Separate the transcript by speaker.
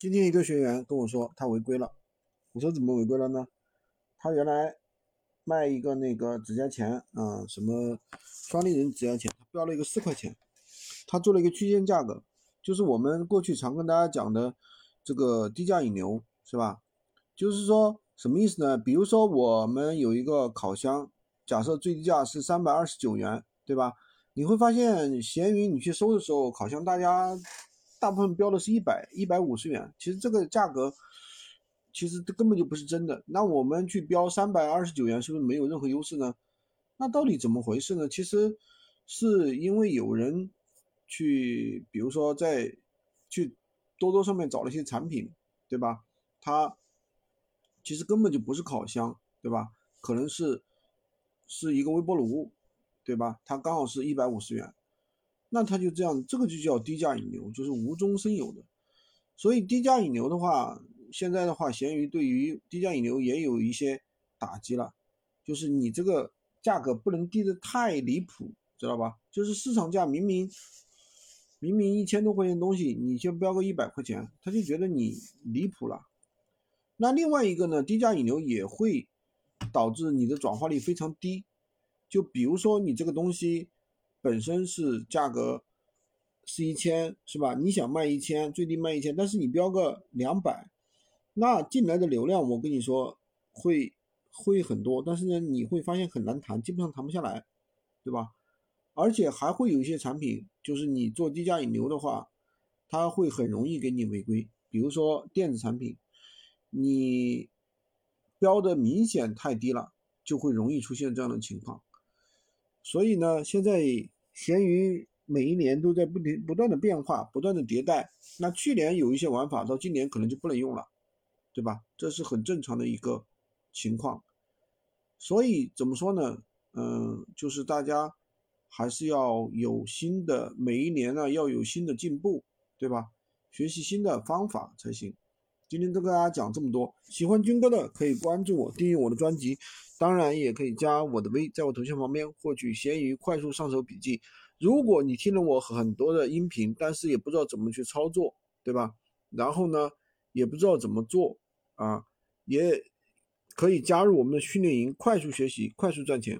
Speaker 1: 今天一个学员跟我说他违规了，我说怎么违规了呢？他原来卖一个那个指甲钳啊，什么双立人指甲钳，他标了一个四块钱，他做了一个区间价格，就是我们过去常跟大家讲的这个低价引流，是吧？就是说什么意思呢？比如说我们有一个烤箱，假设最低价是三百二十九元，对吧？你会发现闲鱼你去搜的时候，烤箱大家。大部分标的是一百一百五十元，其实这个价格其实根本就不是真的。那我们去标三百二十九元，是不是没有任何优势呢？那到底怎么回事呢？其实是因为有人去，比如说在去多多上面找了一些产品，对吧？它其实根本就不是烤箱，对吧？可能是是一个微波炉，对吧？它刚好是一百五十元。那他就这样，这个就叫低价引流，就是无中生有的。所以低价引流的话，现在的话，闲鱼对于低价引流也有一些打击了，就是你这个价格不能低得太离谱，知道吧？就是市场价明明明明一千多块钱东西，你先标个一百块钱，他就觉得你离谱了。那另外一个呢，低价引流也会导致你的转化率非常低，就比如说你这个东西。本身是价格是一千，是吧？你想卖一千，最低卖一千，但是你标个两百，那进来的流量，我跟你说会会很多，但是呢，你会发现很难谈，基本上谈不下来，对吧？而且还会有一些产品，就是你做低价引流的话，它会很容易给你违规。比如说电子产品，你标的明显太低了，就会容易出现这样的情况。所以呢，现在闲鱼每一年都在不停不断的变化，不断的迭代。那去年有一些玩法，到今年可能就不能用了，对吧？这是很正常的一个情况。所以怎么说呢？嗯，就是大家还是要有新的，每一年呢要有新的进步，对吧？学习新的方法才行。今天都跟大家讲这么多，喜欢军哥的可以关注我，订阅我的专辑，当然也可以加我的微，在我头像旁边获取闲鱼快速上手笔记。如果你听了我很多的音频，但是也不知道怎么去操作，对吧？然后呢，也不知道怎么做啊，也可以加入我们的训练营，快速学习，快速赚钱。